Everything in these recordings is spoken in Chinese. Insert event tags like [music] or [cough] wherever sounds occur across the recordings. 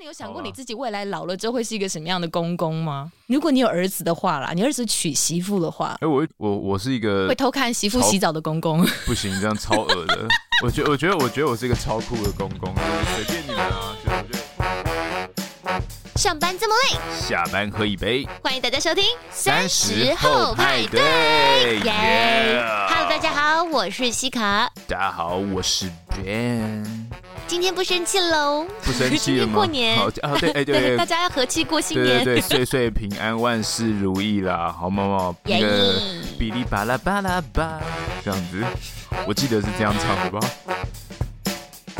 你有想过你自己未来老了之后会是一个什么样的公公吗？如果你有儿子的话啦，你儿子娶媳妇的话，哎、欸，我我我是一个会偷看媳妇洗澡的公公，[laughs] 不行，这样超恶的。我觉我觉得我觉得我是一个超酷的公公，随便你们啊，就我觉得。上班这么累，下班喝一杯，欢迎大家收听三十后派对。耶！Hello，大家好，我是西卡。大家好，我是 Ben。今天不生气喽，不生气了吗？过年好啊，对，哎，对，对，[laughs] 大家要和气过新年，对，对，对，[laughs] 岁岁平安，万事如意啦，好吗？嘛，那个哔哩吧啦吧啦吧，这样子，我记得是这样唱的吧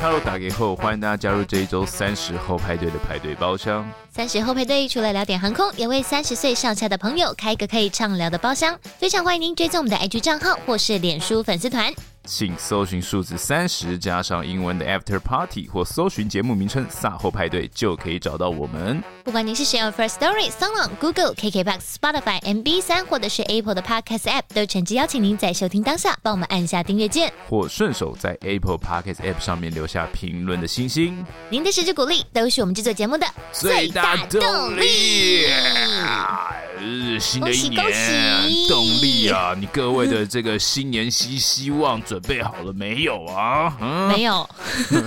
？Hello，打给后，欢迎大家加入这一周三十后派对的派对包厢。三十后派对除了聊点航空，也为三十岁上下的朋友开一个可以畅聊的包厢，非常欢迎您追踪我们的 IG 账号或是脸书粉丝团。请搜寻数字三十加上英文的 After Party，或搜寻节目名称“卅后派对”，就可以找到我们。不管您是使用 First Story、SoundOn、Google、KKBox、Spotify、MB 三，或者是 Apple 的 Podcast App，都诚挚邀请您在收听当下帮我们按下订阅键，或顺手在 Apple Podcast App 上面留下评论的星星。您的支持鼓励都是我们制作节目的最大动力。新的一年，恭喜动力啊！你各位的这个新年希希望准备好了没有啊？嗯、没有，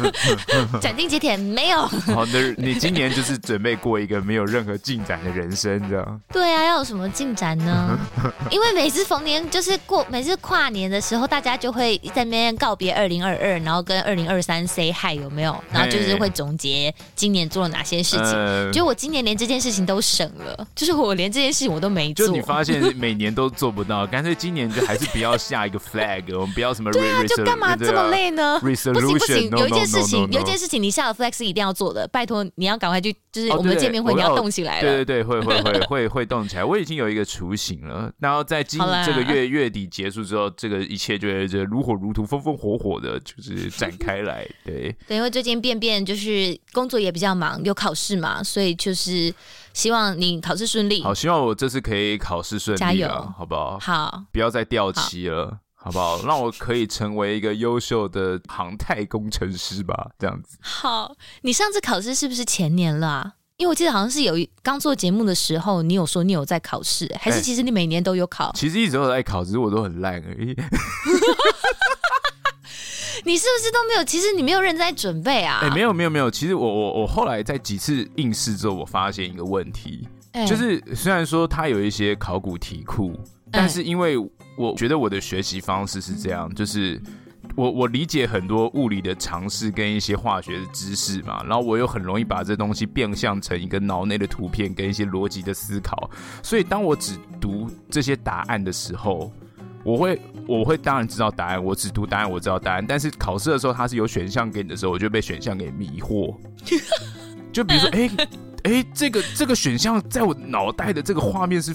[laughs] 斩钉截铁没有。好的，[laughs] 你今年就是准备过一个没有任何进展的人生，这样？对啊，要有什么进展呢？[laughs] 因为每次逢年就是过，每次跨年的时候，大家就会在那边告别二零二二，然后跟二零二三 say hi，有没有？然后就是会总结今年做了哪些事情。呃、就我今年连这件事情都省了，就是我连这件事情我都没做。就你发现每年都做不到，[laughs] 干脆今年就还是不要下一个 flag，[laughs] 我们不要什么。对啊，就干嘛这么累呢？不行不行，有一件事情，有一件事情，你下了 flag 是一定要做的，拜托你要赶快去，就是我们的见面会你要动起来了。对对对，会会会会会动起来。我已经有一个雏形了，然后在今这个月月底结束之后，这个一切就会就如火如荼、风风火火的，就是展开来。对对，因为最近便便就是工作也比较忙，有考试嘛，所以就是希望你考试顺利。好，希望我这次可以考试顺利，加油，好不好？好，不要再掉漆了。好不好？让我可以成为一个优秀的航太工程师吧，这样子。好，你上次考试是不是前年了啊？因为我记得好像是有刚做节目的时候，你有说你有在考试，还是其实你每年都有考？欸，其实一直都在考，只是我都很烂而已。[laughs] 你是不是都没有？其实你没有认真在准备啊？哎，欸，没有没有没有。其实我我我后来在几次应试之后，我发现一个问题，欸，就是虽然说它有一些考古题库，但是因为我觉得我的学习方式是这样，就是我我理解很多物理的常识跟一些化学的知识嘛，然后我又很容易把这东西变相成一个脑内的图片跟一些逻辑的思考，所以当我只读这些答案的时候，我会我会当然知道答案，我只读答案我知道答案，但是考试的时候它是有选项给你的时候，我就被选项给迷惑，[laughs] 就比如说哎哎、这个这个选项在我脑袋的这个画面是。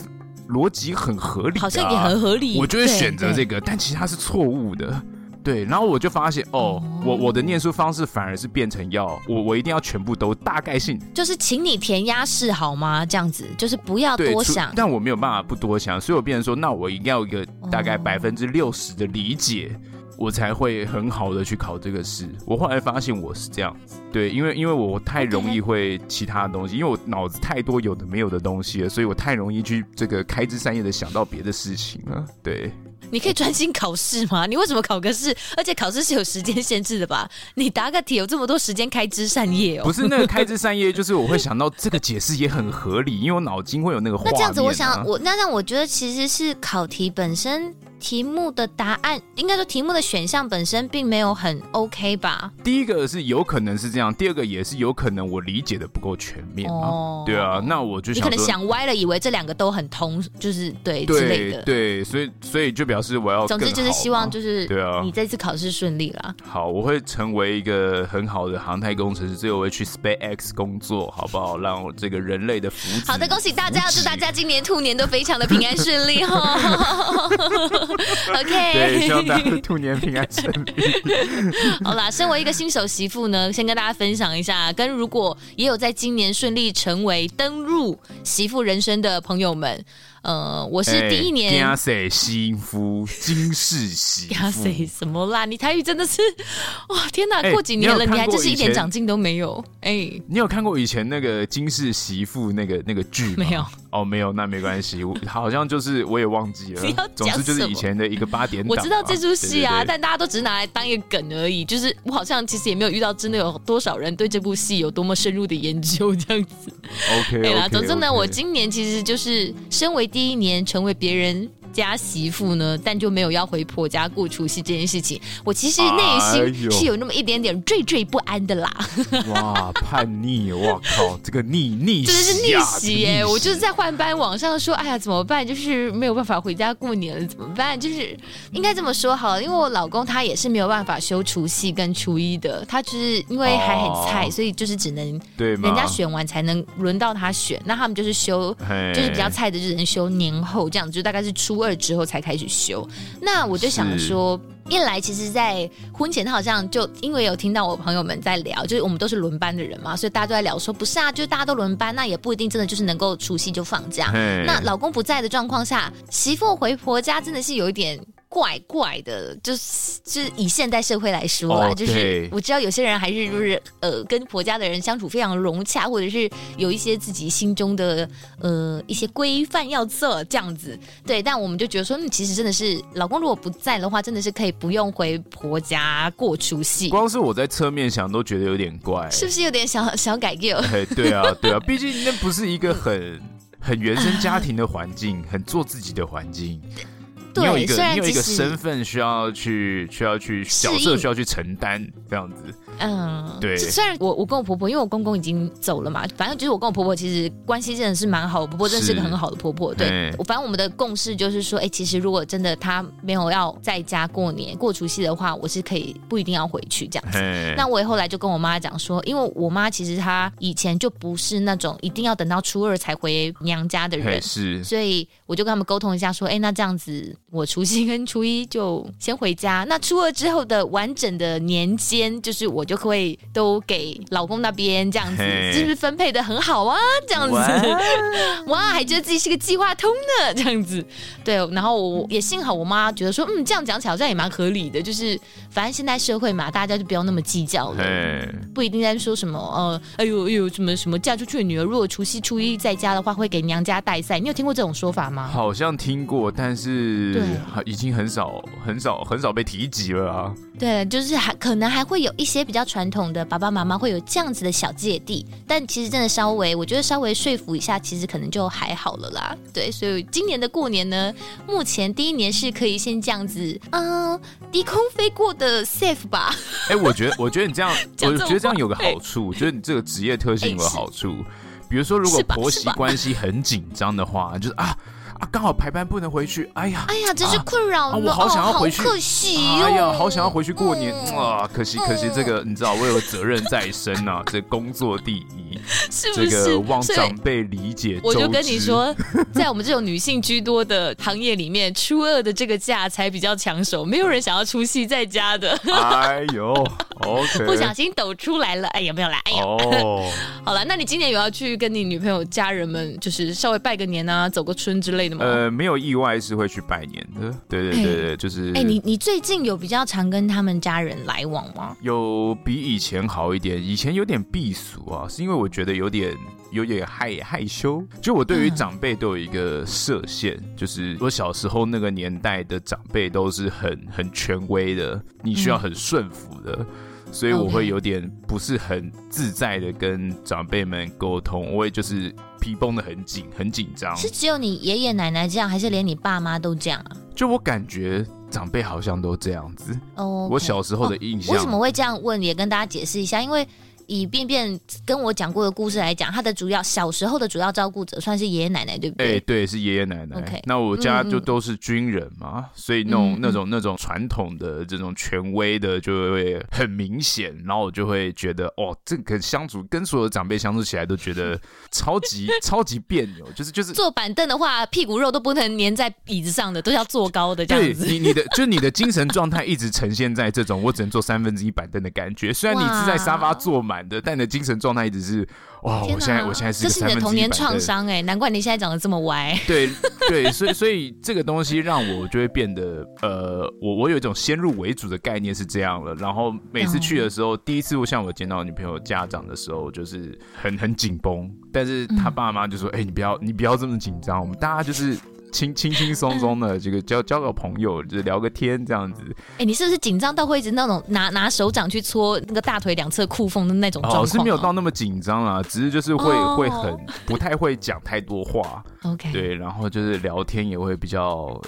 逻辑很合理，啊，好像也很合理，我就会选择这个，但其实它是错误的，对。然后我就发现，哦，我我的念书方式反而是变成要我我一定要全部都大概性，就是请你填鸭式好吗？这样子就是不要多想，但我没有办法不多想，所以我变成说，那我一定要有一个大概百分之六十的理解。哦我才会很好的去考这个试。我后来发现我是这样子，对，因为因为我太容易会其他的东西，因为我脑子太多有的没有的东西了，所以我太容易去这个开枝散叶的想到别的事情了。对，你可以专心考试吗？你为什么考个试？而且考试是有时间限制的吧？你答个题有这么多时间开枝散叶哦？不是那个开枝散叶，就是我会想到这个解释也很合理，因为我脑筋会有那个啊。那这样子，我想我那让我觉得其实是考题本身。题目的答案应该说题目的选项本身并没有很 OK 吧？第一个是有可能是这样，第二个也是有可能我理解的不够全面啊。哦、对啊，那我就想你可能想歪了，以为这两个都很通，就是对，对之类的。对，所以所以就表示我要。总之就是希望就是对啊，你这次考试顺利啦。好，我会成为一个很好的航太工程师，最后我会去 SpaceX 工作，好不好？让我这个人类的福祉。好的，恭喜大家，祝大家今年兔年都非常的平安顺利哈。[laughs] OK，对，希望大家兔年平安顺利。[laughs] 好啦，身为一个新手媳妇呢，先跟大家分享一下，跟如果也有在今年顺利成为登入媳妇人生的朋友们，呃，我是第一年。媳妇，金氏媳妇，什么啦？你台语真的是哇！天哪，过几年了，你还真是一点长进都没有。哎，你有看过以前那个金氏媳妇那个那个剧吗？没有。哦，没有，那没关系。我好像就是我也忘记了。总之就是以前的一个八点档。我知道这出戏啊，但大家都只是拿来当一个梗而已。就是我好像其实也没有遇到真的有多少人对这部戏有多么深入的研究这样子。OK，对啦，总之呢，我今年其实就是身为第一年成为别人家媳妇呢，但就没有要回婆家过除夕这件事情。我其实内心是有那么一点点惴惴不安的啦。[laughs] 哇，叛逆！我靠，这个逆逆真的是逆袭耶！我就是在换班网上说，哎呀，怎么办？就是没有办法回家过年了，怎么办？就是应该这么说好了，因为我老公他也是没有办法休除夕跟初一的，他就是因为还很菜，哦、所以就是只能对人家选完才能轮到他选。那他们就是休，就是比较菜的，就只能休年后这样，就大概是初二。之后才开始休，那我就想说，一来其实，在婚前他好像就因为有听到我朋友们在聊，就是我们都是轮班的人嘛，所以大家都在聊说，不是啊，就是大家都轮班，那也不一定真的就是能够除夕就放假。那老公不在的状况下，媳妇回婆家真的是有一点。怪怪的，就是就是以现代社会来说啊，就是我知道有些人还是就是呃跟婆家的人相处非常融洽，或者是有一些自己心中的呃一些规范要做这样子，对。但我们就觉得说，嗯，其实真的是老公如果不在的话，真的是可以不用回婆家过除夕。[laughs] 光是我在侧面想都觉得有点怪，是不是有点小 [laughs] 小改革？对啊，对啊，毕竟那不是一个很很原生家庭的环境，很做自己的环境。你有一个，你有一个身份需要去，需要去角色需要去承担这样子。嗯，对。虽然我我跟我婆婆，因为我公公已经走了嘛，反正就是我跟我婆婆其实关系真的是蛮好，我婆婆真的是个很好的婆婆。对，我反正我们的共识就是说，哎、欸，其实如果真的她没有要在家过年过除夕的话，我是可以不一定要回去这样子。那我也后来就跟我妈讲说，因为我妈其实她以前就不是那种一定要等到初二才回娘家的人，是，所以我就跟他们沟通一下说，哎、欸，那这样子我除夕跟初一就先回家，那初二之后的完整的年间，就是我。就会都给老公那边这样子，是不是分配的很好啊？这样子，[laughs] 哇，还觉得自己是个计划通呢，这样子。对，然后我也幸好我妈觉得说，嗯，这样讲起来好像也蛮合理的。就是反正现在社会嘛，大家就不要那么计较了，不一定在说什么呃，哎呦哎呦，什么什么嫁出去的女儿，如果除夕初一在家的话，会给娘家带赛。你有听过这种说法吗？好像听过，但是对，已经很少很少很少被提及了啊。对，就是还可能还会有一些比较传统的爸爸妈妈会有这样子的小芥蒂，但其实真的稍微，我觉得稍微说服一下，其实可能就还好了啦。对，所以今年的过年呢，目前第一年是可以先这样子，嗯、呃，低空飞过的 safe 吧。哎、欸，我觉得，我觉得你这样，[laughs] 我觉得这样有个好处，觉得你这个职业特性有个好处，比如说如果婆媳关系很紧张的话，就是啊。啊，刚好排班不能回去，哎呀，哎呀，真是困扰了，我好想要回去，可惜，哎呀，好想要回去过年，啊，可惜，可惜，这个你知道，我有责任在身呐，这工作第一，[laughs] 是不是？这个望长辈理解，我就跟你说，在我们这种女性居多的行业里面，初二的这个假才比较抢手，没有人想要出戏在家的。哎呦，[laughs] OK，不小心抖出来了，哎呀，没有来，哎呀，[laughs] 好了，那你今年有要去跟你女朋友家人们，就是稍微拜个年啊，走个春之类的？呃，没有意外是会去拜年的，对对对对，欸、就是。哎、欸，你你最近有比较常跟他们家人来往吗？有比以前好一点，以前有点避俗啊，是因为我觉得有点有点害害羞。就我对于长辈都有一个设限，嗯、就是我小时候那个年代的长辈都是很很权威的，你需要很顺服的。嗯所以我会有点不是很自在的跟长辈们沟通，我也就是皮绷得很紧，很紧张。是只有你爷爷奶奶这样，还是连你爸妈都这样啊？就我感觉长辈好像都这样子。哦，Okay. 我小时候的印象。哦，为什么会这样问？也跟大家解释一下，因为。以便便跟我讲过的故事来讲，他的主要小时候的主要照顾者算是爷爷奶奶，对不对？哎、欸，对，是爷爷奶奶。OK，那我家就都是军人嘛，所以那种、那种那种传统的这种权威的就会很明显，然后我就会觉得，哦，这个相处跟所有的长辈相处起来都觉得 [laughs] 超级超级别扭，就是就是坐板凳的话，屁股肉都不能粘在椅子上的，都要坐高的这样子。对，你你的就你的精神状态一直呈现在这种我只能坐三分之一板凳的感觉，虽然你是在沙发坐满。满的，但你的精神状态一直是哇，我现在我现在是这是你的童年创伤哎，难怪你现在长得这么歪。对对，所以所以这个东西让我就会变得呃，我我有一种先入为主的概念是这样了。然后每次去的时候，嗯、第一次我像我见到女朋友家长的时候，就是很很紧绷，但是他爸妈就说：“哎、嗯欸，你不要你不要这么紧张，我们大家就是。”轻轻轻松松的，这个交交个朋友，就是聊个天这样子。哎、欸，你是不是紧张到会一直那种拿拿手掌去搓那个大腿两侧裤缝的那种状况？我、哦、是没有到那么紧张啊，只是就是会、哦、会很不太会讲太多话。OK，对，然后就是聊天也会比较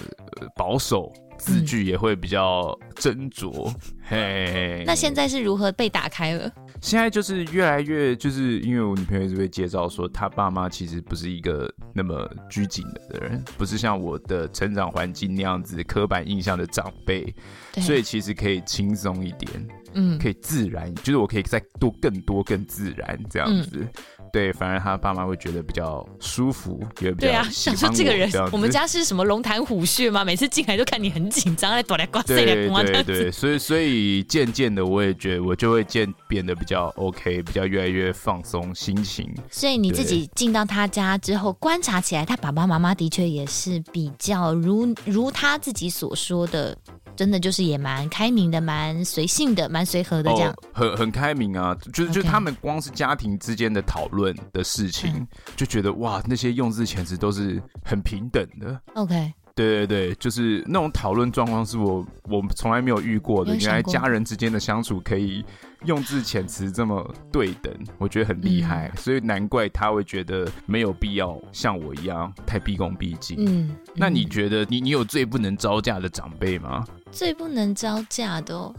保守，字句也会比较斟酌。嗯、嘿，那现在是如何被打开了？现在就是越来越，就是因为我女朋友一直会介绍说，她爸妈其实不是一个那么拘谨的人，不是像我的成长环境那样子刻板印象的长辈，所以其实可以轻松一点，嗯，可以自然，就是我可以再多更多更自然这样子。嗯对，反而他爸妈会觉得比较舒服，也比较。对啊，想说这个人，我们家是什么龙潭虎穴吗？每次进来都看你很紧张，来躲来挂对对对，所以所以渐渐的，我也觉得我就会渐变得比较 OK，比较越来越放松心情。所以你自己进到他家之后，观察起来，他爸爸妈妈的确也是比较如如他自己所说的。真的就是也蛮开明的，蛮随性的，蛮随和的这样，哦、很很开明啊。就是.就他们光是家庭之间的讨论的事情，嗯、就觉得哇，那些用字遣词都是很平等的。OK，对对对，就是那种讨论状况是我我从来没有遇过的。原来家人之间的相处可以用字遣词这么对等，我觉得很厉害。嗯、所以难怪他会觉得没有必要像我一样太毕恭毕敬。嗯，嗯，那你觉得你你有最不能招架的长辈吗？最不能招架的哦，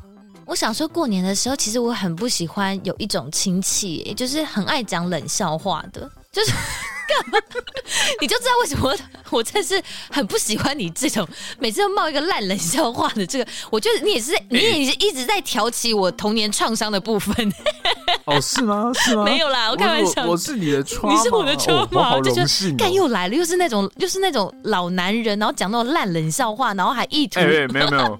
我想说过年的时候，其实我很不喜欢有一种亲戚，就是很爱讲冷笑话的，就是。[laughs] 你就知道为什么我真是很不喜欢你这种每次都冒一个烂冷笑话的这个。我觉得你也是，[laughs] 你也是一直在挑起我童年创伤的部分。[laughs] 哦，是吗？是吗？没有啦，我开玩笑。我，是你的创，你是我的创吗？好荣幸。干又来了，又是那种，又是那种老男人，然后讲那种烂冷笑话，然后还意图。哎、欸欸，没有没有。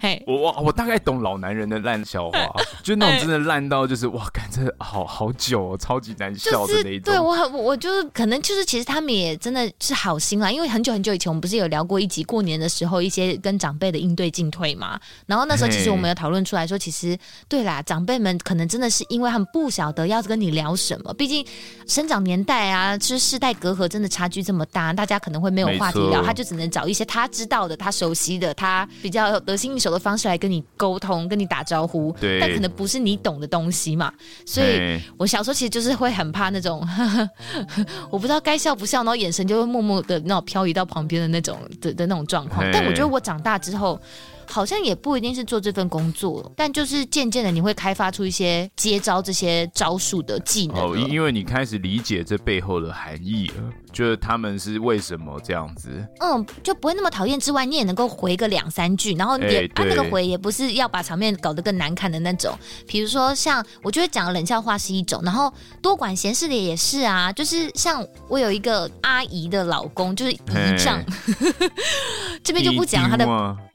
嘿，我我我大概懂老男人的烂笑话，就那种真的烂到就是哇，感觉好好久哦，超级难笑的那一种。对我很，我就是可能就是其实他们也真的是好心啦，因为很久很久以前我们不是有聊过一集过年的时候一些跟长辈的应对进退嘛，然后那时候其实我们有讨论出来说，其实对啦，长辈们可能真的是因为他们不晓得要跟你聊什么，毕竟生长年代啊，就是世代隔阂真的差距这么大，大家可能会没有话题聊，他就只能找一些他知道的、他熟悉的、他比较得心应手的方式来跟你沟通、跟你打招呼，对。但可能不是你懂的东西嘛。所以我小时候其实就是会很怕那种，呵 [laughs] 呵我不知道该笑不笑，然后眼神就会默默的那种漂移到旁边的那种的的那种状况。但我觉得我长大之后。好像也不一定是做这份工作，但就是渐渐的你会开发出一些接招这些招数的技能。哦，因为你开始理解这背后的含义了，就是他们是为什么这样子。嗯，就不会那么讨厌之外，你也能够回个两三句，然后也、欸、啊那个回也不是要把场面搞得更难看的那种。比如说像我觉得讲冷笑话是一种，然后多管闲事的也是啊。就是像我有一个阿姨的老公，就是姨丈，欸、[laughs] 这边就不讲他的。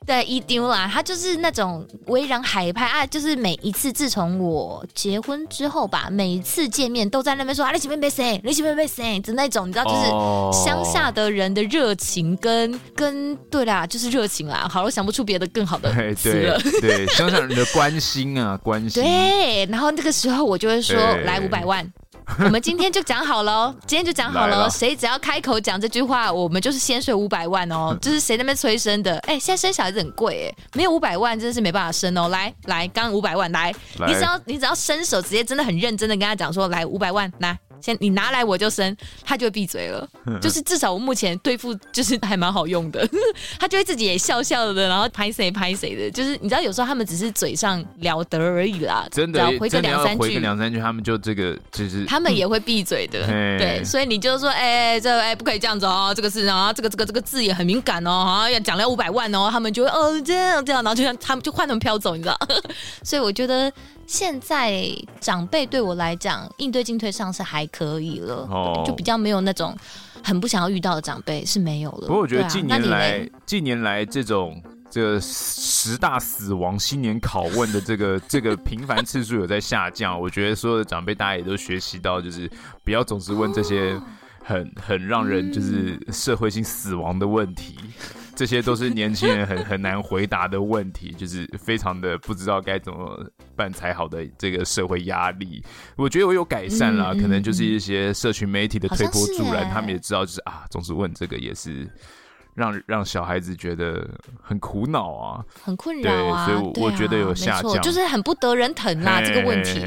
对，一丢啦，他就是那种为人海派啊，就是每一次自从我结婚之后吧，每一次见面都在那边说啊，你前面没谁，你前面没谁，的那种你知道，就是乡下的人的热情跟、哦、跟对啦，就是热情啦。好了，我想不出别的更好的词了。对，对，乡下人的关心啊，关心。[laughs] 对，然后那个时候我就会说，对来五百万。[laughs] 我们今天就讲好了，今天就讲好了，谁只要开口讲这句话，我们就是先税五百万哦。[laughs] 就是谁那边催生的？哎，现在生小孩子很贵哎，没有五百万真的是没办法生哦。来来，刚五百万来，来你只要你只要伸手，直接真的很认真的跟他讲说，来五百万来。先你拿来我就生，他就会闭嘴了。[laughs] 就是至少我目前对付就是还蛮好用的，[laughs] 他就会自己也笑笑的，然后拍谁拍谁的。就是你知道有时候他们只是嘴上了得而已啦，真的回个两三句，回个两三句，他们就这个就是 [laughs] 他们也会闭嘴的。嗯、对，所以你就说，哎、欸，这哎、欸、不可以这样子哦，这个是啊，这个这个这个字也很敏感哦，啊要讲了五百万哦，他们就会哦这样这样，然后就像他们就换他们飘走，你知道？所以我觉得。现在长辈对我来讲，应对进退上是还可以了，哦、就比较没有那种很不想要遇到的长辈是没有了。不过我觉得近年来，啊、近年来这种这个十大死亡新年拷问的这个 [laughs] 这个频繁次数有在下降。我觉得所有的长辈大家也都学习到，就是不要总是问这些很很让人就是社会性死亡的问题。这些都是年轻人很很难回答的问题，就是非常的不知道该怎么办才好的这个社会压力。我觉得我有改善啦，嗯、可能就是一些社群媒体的推波助澜，他们也知道就是啊，总是问这个也是让让小孩子觉得很苦恼啊，很困扰啊。所以我觉得有下降，就是很不得人疼啊，这个问题。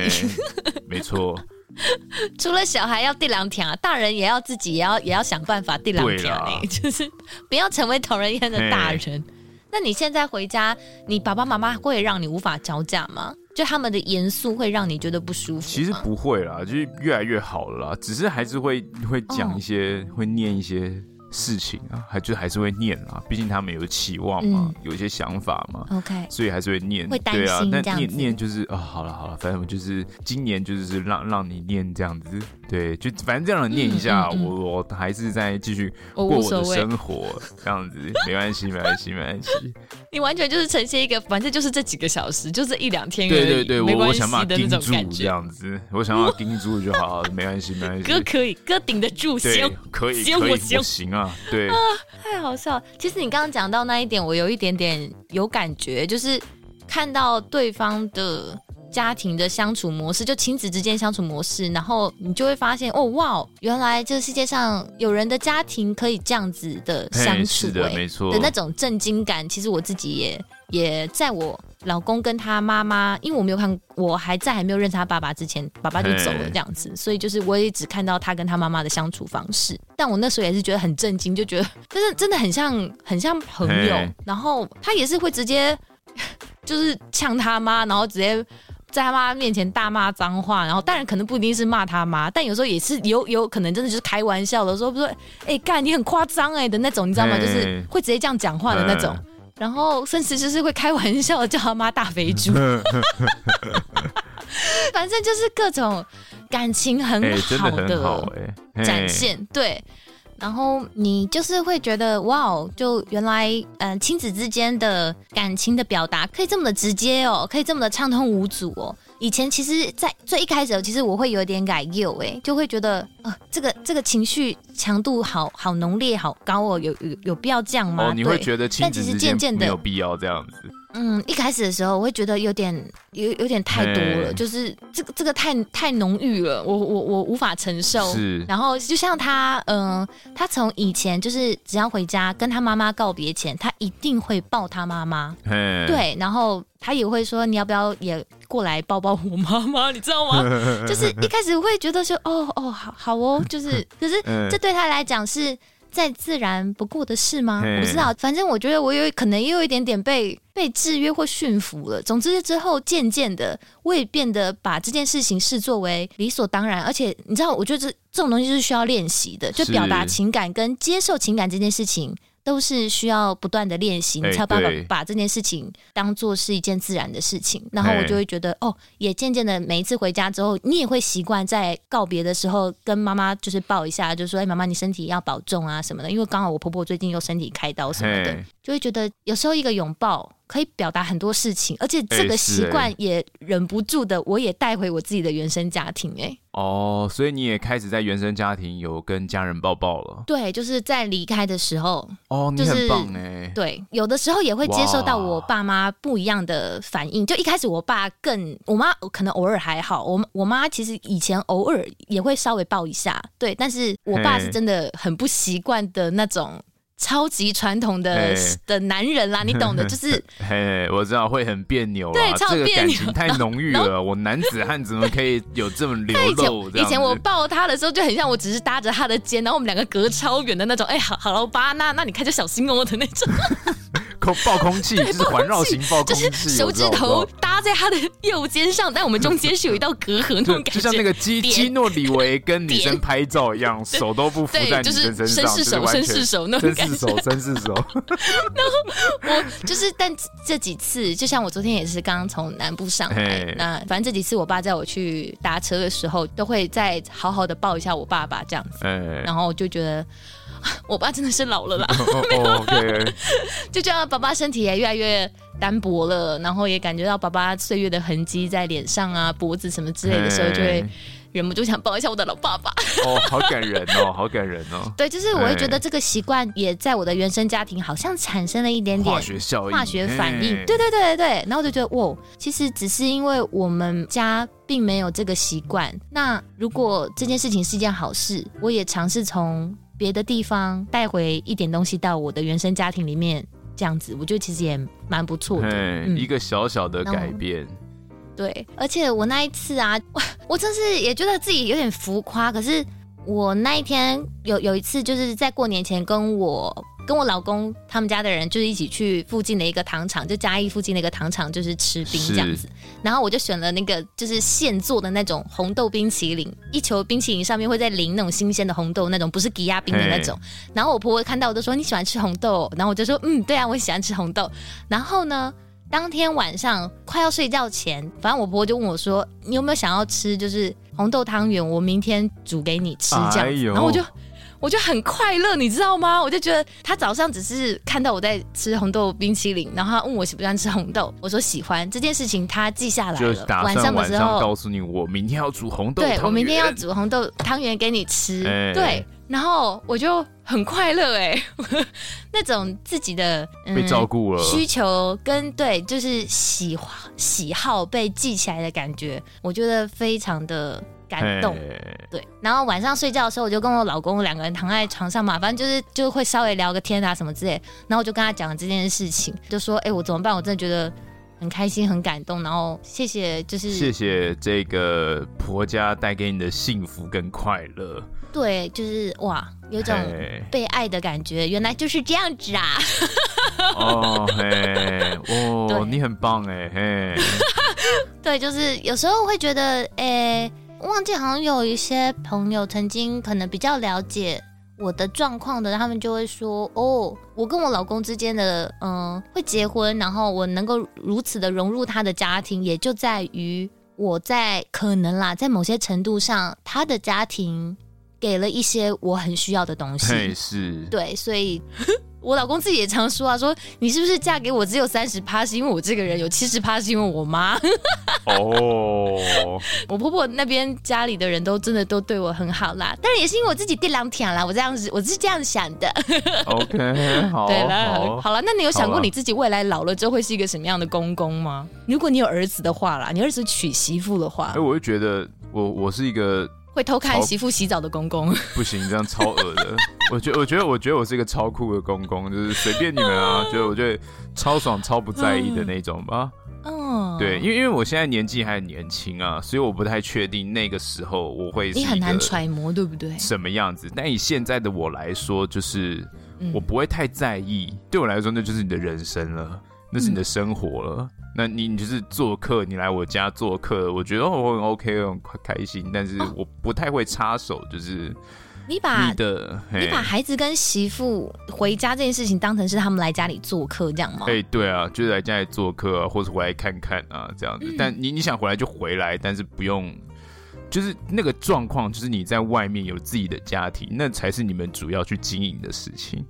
没错。[laughs] [laughs] 除了小孩要地两条，大人也要自己也要也要想办法地两条，啦 [laughs] 就是不要成为讨人厌的大人。那你现在回家，你爸爸妈妈会让你无法招架吗？就他们的严肃会让你觉得不舒服？其实不会啦，就是越来越好了啦，只是还是会会讲一些，哦、会念一些。事情啊，还就还是会念啊，毕竟他们有期望嘛，嗯、有一些想法嘛，OK，所以还是会念。对啊，那念念就是啊、哦，好了好了，反正我就是今年就是让让你念这样子，对，就反正这样念一下，嗯嗯嗯、我我还是在继续过我的生活，这样子没关系没关系没关系。[laughs] 你完全就是呈现一个，反正就是这几个小时，就这一两天，对对对，没我我想把它盯住这样子，我想要盯住就好，没关系没关系。[laughs] 哥可以，哥顶得住，行，可以可以不行啊，对啊。太好笑！其实你刚刚讲到那一点，我有一点点有感觉，就是看到对方的家庭的相处模式，就亲子之间相处模式，然后你就会发现，哦哇，原来这个世界上有人的家庭可以这样子的相处，的没错的那种震惊感，其实我自己也也在我。老公跟他妈妈，因为我没有看，我还在还没有认识他爸爸之前，爸爸就走了这样子，所以就是我也只看到他跟他妈妈的相处方式。但我那时候也是觉得很震惊，就觉得，真的真的很像很像朋友。然后他也是会直接就是呛他妈，然后直接在他妈面前大骂脏话。然后当然可能不一定是骂他妈，但有时候也是有有可能真的就是开玩笑的说，不说哎干你很夸张哎的那种，你知道吗？就是会直接这样讲话的那种。然后甚至就是会开玩笑的叫他妈大肥猪，[laughs] 反正就是各种感情很好的展现，对。然后你就是会觉得哇哦，就原来嗯亲子之间的感情的表达可以这么的直接哦，可以这么的畅通无阻哦。以前其实，在最一开始，其实我会有点改幼哎，就会觉得呃，这个这个情绪强度好好浓烈，好高哦，有有有必要这样吗？哦，你会觉得亲子之间没有必要这样子。嗯，一开始的时候我会觉得有点有有点太多了，嘿就是这个这个太太浓郁了，我我我无法承受。是，然后就像他，嗯、呃，他从以前就是只要回家跟他妈妈告别前，他一定会抱他妈妈。嘿对，然后他也会说你要不要也过来抱抱我妈妈，你知道吗？[laughs] 就是一开始会觉得说哦哦好好哦，就是 [laughs] 可是这对他来讲是。再自然不过的事吗？我不知道，反正我觉得我有可能也有一点点被被制约或驯服了。总之之后渐渐的，我也变得把这件事情视作为理所当然。而且你知道，我觉得这这种东西是需要练习的，就表达情感跟接受情感这件事情。都是需要不断的练习，你才有办法把这件事情当做是一件自然的事情。然后我就会觉得，哦，也渐渐的每一次回家之后，你也会习惯在告别的时候跟妈妈就是抱一下，就说：“哎，妈妈，你身体要保重啊什么的。”因为刚好我婆婆最近又身体开刀什么的，就会觉得有时候一个拥抱。可以表达很多事情，而且这个习惯也忍不住的，我也带回我自己的原生家庭、欸。哎，哦，所以你也开始在原生家庭有跟家人抱抱了？对，就是在离开的时候。哦，你很棒哎。对，有的时候也会接受到我爸妈不一样的反应。就一开始我爸更，我妈可能偶尔还好，我我妈其实以前偶尔也会稍微抱一下，对，但是我爸是真的很不习惯的那种。超级传统的的男人啦，你懂的，就 [laughs] 是嘿，我知道会很别扭，对，超别扭，这个感情太浓郁了。[laughs] 我男子汉怎么可以有这么 [laughs] 流露？以前我抱他的时候就很像我只是搭着他的肩，然后我们两个隔超远的那种。哎、欸，好好了吧，那那你开就小心哦的那种。抱 [laughs] 空气，就是环绕型爆空气，就是手指头搭在他的右肩上，但我们中间是有一道隔阂那种感觉，就像那个基基诺里维跟女生拍照一样，手都不扶在女生身上，绅士手，绅士手那种感觉，绅士手，绅士手。然后我就是，但这几次，就像我昨天也是刚刚从南部上来，那反正这几次我爸载我去搭车的时候，都会再好好的抱一下我爸爸这样子，然后我就觉得。[laughs] 我爸真的是老了啦。哦，[laughs] OK，[laughs] 就觉得爸爸身体也越来越单薄了，然后也感觉到爸爸岁月的痕迹在脸上啊、脖子什么之类的时候，就会。忍不住想抱一下我的老爸爸哦，好感人哦，好感人哦。对，就是我会觉得这个习惯也在我的原生家庭好像产生了一点点化学效应、化学反应。对对对对对，然后我就觉得哇，其实只是因为我们家并没有这个习惯。那如果这件事情是一件好事，我也尝试从别的地方带回一点东西到我的原生家庭里面，这样子，我觉得其实也蛮不错的。嗯，一个小小的改变。对，而且我那一次啊，我 [laughs] 我真是也觉得自己有点浮夸。可是我那一天有有一次，就是在过年前跟我跟我老公他们家的人，就是一起去附近的一个糖厂，就嘉义附近的一个糖厂，就是吃冰这样子。然后我就选了那个就是现做的那种红豆冰淇淋，一球冰淇淋上面会再淋那种新鲜的红豆，那种不是挤压冰的那种。然后我婆婆看到我都说，你喜欢吃红豆，然后我就说嗯，对啊，我喜欢吃红豆。然后呢，当天晚上快要睡觉前，反正我婆婆就问我说：“你有没有想要吃就是红豆汤圆？我明天煮给你吃这样。哎”然后我就我就很快乐，你知道吗？我就觉得他早上只是看到我在吃红豆冰淇淋，然后他问我喜不喜欢吃红豆，我说喜欢。这件事情他记下来了。就打算晚上告诉你，我明天要煮红豆。对，我明天要煮红豆汤圆给你吃。哎、对。然后我就很快乐哎，[laughs] 那种自己的、嗯、被照顾了需求跟对就是喜喜好被记起来的感觉，我觉得非常的感动。对，然后晚上睡觉的时候，我就跟我老公两个人躺在床上嘛，反正就是就会稍微聊个天啊什么之类。然后我就跟他讲了这件事情，就说：“哎，我怎么办？我真的觉得很开心，很感动。然后谢谢，就是谢谢这个婆家带给你的幸福跟快乐。”对，就是哇，有种被爱的感觉。原来就是这样子啊！哦嘿，哦，[laughs] 你很棒哎嘿。[laughs] 对，就是有时候会觉得，哎，忘记好像有一些朋友曾经可能比较了解我的状况的，他们就会说，哦，我跟我老公之间的，嗯，会结婚，然后我能够如此的融入他的家庭，也就在于我在可能啦，在某些程度上，他的家庭。给了一些我很需要的东西，是，对，所以我老公自己也常说啊，说你是不是嫁给我只有三十趴，是因为我这个人有七十趴，是因为我妈。[laughs] 哦，我婆婆那边家里的人都真的都对我很好啦，但是也是因为我自己爹娘甜啦，我这样子我是这样想的。OK，[laughs] 好，对了，好了，那你有想过你自己未来老了之后会是一个什么样的公公吗？如果你有儿子的话啦，你儿子娶媳妇的话，哎，我会觉得我我是一个。会偷看媳妇洗澡的公公，[laughs] 不行，这样超恶的。我觉，我觉得，我觉得我是一个超酷的公公，就是随便你们啊，觉得我觉得超爽、超不在意的那种吧。嗯，对，因为因为我现在年纪还很年轻啊，所以我不太确定那个时候我会是。你很难揣摩，对不对？什么样子？但以现在的我来说，就是我不会太在意。对我来说，那就是你的人生了，那是你的生活了。那你你就是做客，你来我家做客，我觉得我很 OK，很开心，但是我不太会插手，就是你把你的你把孩子跟媳妇回家这件事情当成是他们来家里做客这样吗？哎，对啊，就是来家里做客啊，或者回来看看啊这样子。但你你想回来就回来，但是不用，就是那个状况，就是你在外面有自己的家庭，那才是你们主要去经营的事情。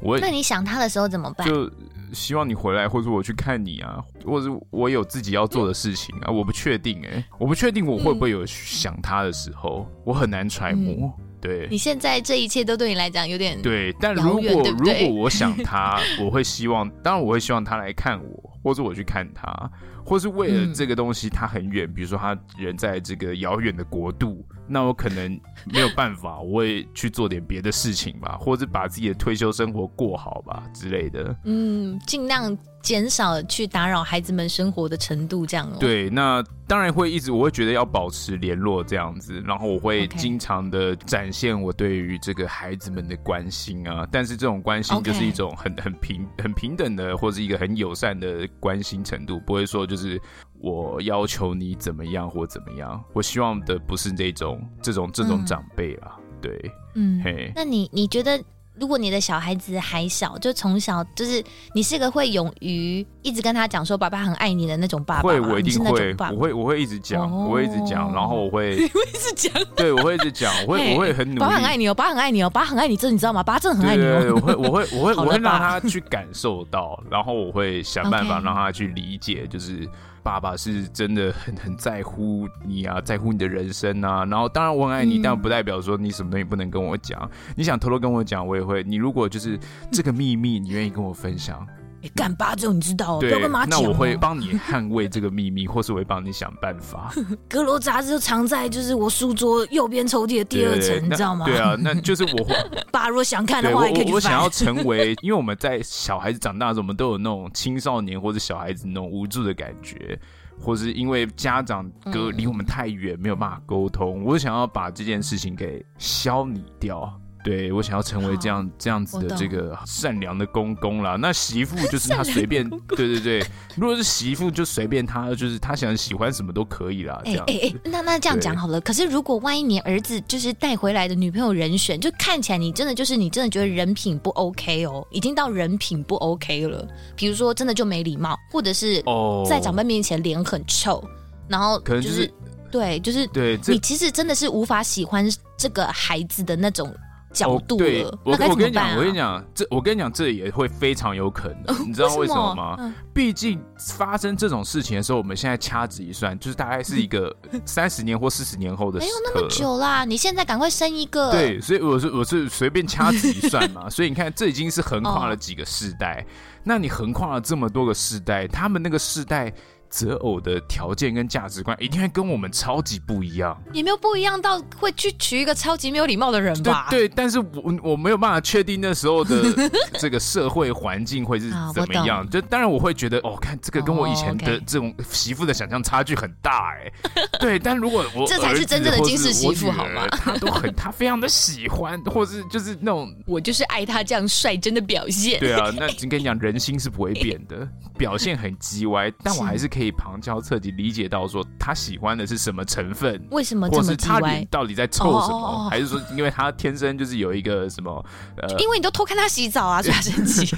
我那你想他的时候怎么办？就。希望你回来，或者我去看你啊，或者我有自己要做的事情啊，我不确定哎、欸，我不确定我会不会有想他的时候，嗯、我很难揣摩。嗯、对，你现在这一切都对你来讲有点对，但如果如果我想他，[laughs] 我会希望，当然我会希望他来看我，或者我去看他。或是为了这个东西，他很远，比如说他人在这个遥远的国度，那我可能没有办法，我会去做点别的事情吧，或者把自己的退休生活过好吧之类的。嗯，尽量。减少去打扰孩子们生活的程度，这样哦。对，那当然会一直，我会觉得要保持联络这样子，然后我会经常的展现我对于这个孩子们的关心啊。但是这种关心就是一种很很平很平等的，或是一个很友善的关心程度，不会说就是我要求你怎么样或怎么样。我希望的不是这种这种这种长辈啊。对，嗯，嘿，那你你觉得？如果你的小孩子还小，就从小就是你是个会勇于一直跟他讲说爸爸很爱你的那种爸爸，会，我一定会，我会，我会一直讲，我会一直讲，然后我会，[laughs] 你会一直讲，[laughs] 对，我会一直讲，我会，我会很努力，爸爸很爱你哦，爸爸很爱你哦，爸爸很爱你，这你知道吗？爸爸真的很爱你哦，我会，我会，我会，[laughs] 我会让他去感受到，然后我会想办法让他去理解，就是。爸爸是真的很很在乎你啊，在乎你的人生啊。然后当然我很爱你，嗯、但不代表说你什么东西不能跟我讲。你想偷偷跟我讲，我也会。你如果就是这个秘密，你愿意跟我分享。你干巴这种你知道哦，对，那我会帮你捍卫这个秘密，[laughs] 或是我会帮你想办法。阁楼杂志就藏在就是我书桌右边抽屉的第二层，你知道吗？对啊，那就是我会。[laughs] 爸，如果想看的话，也可以去翻。我想要成为，[laughs] 因为我们在小孩子长大的时候，我们都有那种青少年或者小孩子那种无助的感觉。或是因为家长隔离我们太远，没有办法沟通，我想要把这件事情给消弭掉。对，我想要成为这样这样子的这个善良的公公啦。那媳妇就是他随便，对对对。如果是媳妇就随便他，就是他想喜欢什么都可以啦。这样，哎哎，那那这样讲好了。可是如果万一你儿子就是带回来的女朋友人选，就看起来你真的就是你真的觉得人品不 OK 哦，已经到人品不 OK 了。比如说真的就没礼貌，或者是在长辈面前脸很臭，然后可能就是对，就是对你其实真的是无法喜欢这个孩子的那种。角度、哦、对，我我跟你讲，我跟你讲，这我跟你讲，这也会非常有可能，呃、你知道为什么吗？么毕竟发生这种事情的时候，我们现在掐指一算，就是大概是一个 [laughs] 三十年或四十年后的事。没有那么久啦，你现在赶快生一个。对，所以我是我是随便掐指一算嘛，[laughs] 所以你看，这已经是横跨了几个世代。哦、那你横跨了这么多个世代，他们那个世代。择偶的条件跟价值观一定会跟我们超级不一样，也没有不一样到会去娶一个超级没有礼貌的人吧？对，对，但是我我没有办法确定那时候的 [laughs] 这个社会环境会是怎么样。啊、就当然我会觉得，哦，看这个跟我以前的这种媳妇的想象差距很大，哎，对。但如果我 [laughs] 这才是真正的金氏媳妇好吗？[laughs] 他都很他非常的喜欢，或是就是那种我就是爱他这样率真的表现。对啊，那跟你讲，人心是不会变的，表现很叽歪，但我还是可以。可以旁敲侧击理解到说他喜欢的是什么成分，为什么这么或是他脸到底在臭什么，oh, oh, oh, oh. 还是说因为他天生就是有一个什么？呃，因为你都偷看他洗澡啊，所以他生气。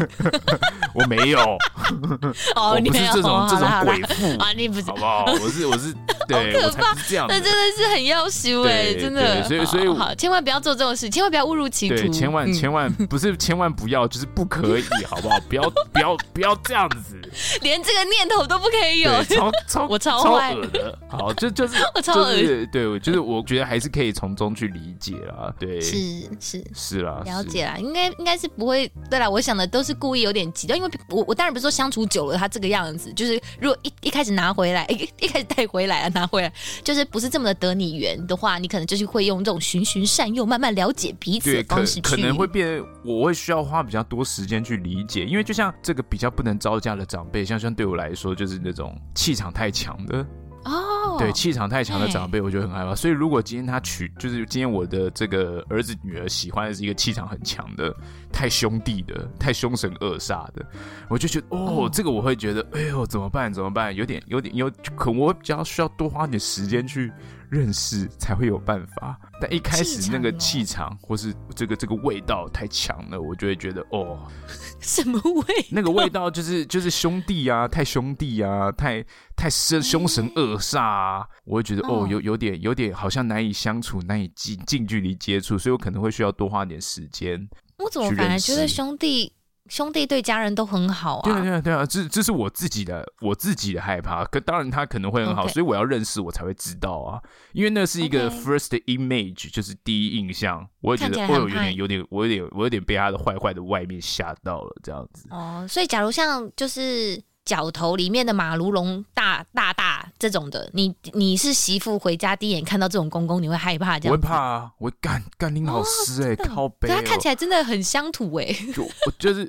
[laughs] 我没有，[laughs] 哦，你不是这种这种鬼妇啊，你不是好不好？我是我是，对，好可怕，这样，那真的是很要羞哎，真的。所以所以好，千万不要做这种事，千万不要误入歧途，千万千万不是千万不要，就是不可以，好不好？不要不要不要这样子，[laughs] 连这个念头都不可以有。超 [laughs] 超我超恶的，好，就就 [laughs] 是我超恶，对，就是我觉得还是可以从中去理解啦，对，是是是啦，了解啦，应该应该是不会，对啦，我想的都是故意有点极端，因为我我当然不是说相处久了他这个样子，就是如果一一开始拿回来，一一开始带回来啊拿回来，就是不是这么的得你缘的话，你可能就是会用这种循循善诱，慢慢了解彼此的方式去，可能会变，我会需要花比较多时间去理解，因为就像这个比较不能招架的长辈，像像对我来说就是那种气场太强的哦，对，气场太强的长辈，我就很害怕。所以如果今天他娶，就是今天我的这个儿子女儿喜欢的是一个气场很强的、太兄弟的、太凶神恶煞的，我就觉得哦，这个我会觉得，哎呦，怎么办？怎么办？有点、有点、有，可能我会比较需要多花点时间去认识，才会有办法。但一开始那个气场或是这个这个味道太强了，我就会觉得哦。什么味？那个味道就是就是兄弟啊，太兄弟啊，太太凶凶神恶煞啊，我会觉得哦，有有点有点好像难以相处，难以近近距离接触，所以我可能会需要多花点时间。我怎么反而觉得兄弟？兄弟对家人都很好啊！对啊，对啊，对啊，这这是我自己的我自己的害怕。可当然他可能会很好.所以我要认识我才会知道啊。因为那是一个 first image，Okay. 就是第一印象。我也觉得我有点有点，我有点我有点被他的坏坏的外面吓到了，这样子。哦，所以假如像就是角头里面的马如龙大大大这种的，你你是媳妇回家第一眼看到这种公公，你会害怕这样？我会怕啊，我会干干你老师哎，靠北。他看起来真的很乡土哎，就我就是。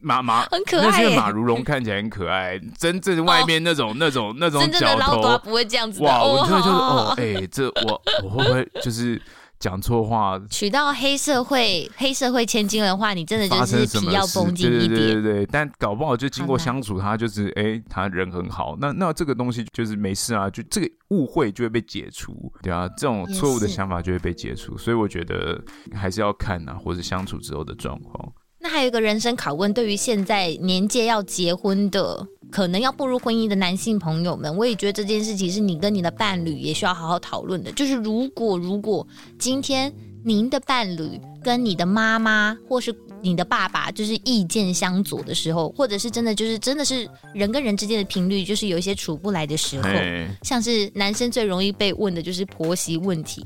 马马 [laughs] 很可爱，那些马如龙看起来很可爱，真正外面那种那种那种角头不会这样子哇！我觉得就是哦，哎，这我我会不会就是讲错话，娶到黑社会黑社会千金的话，你真的就是皮要绷紧一点。对对对对，但搞不好就经过相处，他就是哎、欸，他人很好，那那这个东西就是没事啊，就这个误会就会被解除，对啊，这种错误的想法就会被解除，所以我觉得还是要看呐、啊，或者相处之后的状况。还有一个人生拷问，对于现在年纪要结婚的，可能要步入婚姻的男性朋友们，我也觉得这件事情是你跟你的伴侣也需要好好讨论的。就是如果如果今天您的伴侣跟你的妈妈或是你的爸爸就是意见相左的时候，或者是真的就是真的是人跟人之间的频率就是有一些处不来的时候，像是男生最容易被问的就是婆媳问题，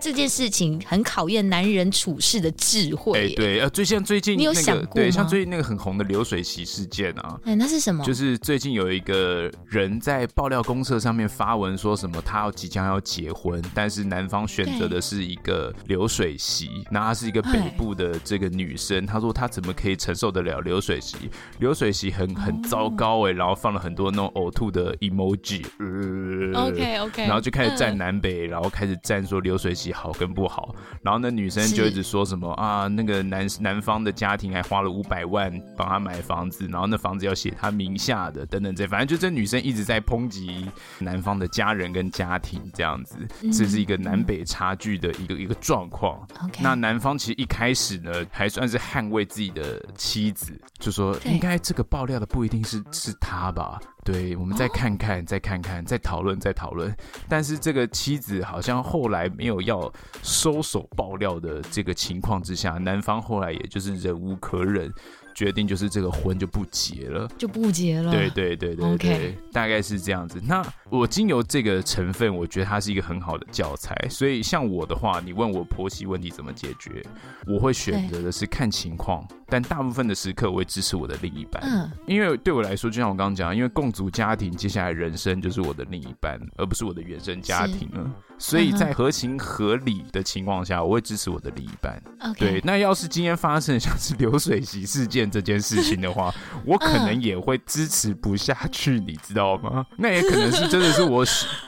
这件事情很考验男人处事的智慧。哎，对，呃，最像最近、那个、你有想过吗？对，像最近那个很红的流水席事件啊，哎，那是什么？就是最近有一个人在爆料公社上面发文说什么，他要即将要结婚，但是男方选择的是一个流水席，那她是一个北部的这个女生。他说他怎么可以承受得了流水席？流水席很很糟糕哎、欸，然后放了很多那种呕吐的 emoji，呃，OK。OK，然后就开始站南北，然后开始站说流水席好跟不好，然后那女生就一直说什么啊，那个男男方的家庭还花了五百万帮他买房子，然后那房子要写他名下的等等这，反正就这女生一直在抨击男方的家人跟家庭这样子，这是一个南北差距的一个一个状况。OK，那男方其实一开始呢还算是。捍卫自己的妻子，就说应该这个爆料的不一定是是他吧？对，我们再看看，再看看，再讨论，再讨论。但是这个妻子好像后来没有要收手爆料的这个情况之下，男方后来也就是忍无可忍。决定就是这个婚就不结了，就不结了。对对对对对，Okay. 大概是这样子。那我经由这个成分，我觉得它是一个很好的教材。所以像我的话，你问我婆媳问题怎么解决，我会选择的是看情况。但大部分的时刻，我会支持我的另一半。嗯，因为对我来说，就像我刚刚讲，因为共组家庭，接下来人生就是我的另一半，而不是我的原生家庭了。所以在合情合理的情况下，我会支持我的另一半。对，那要是今天发生像是流水席事件这件事情的话，我可能也会支持不下去，你知道吗？[laughs] 那也可能是真的是我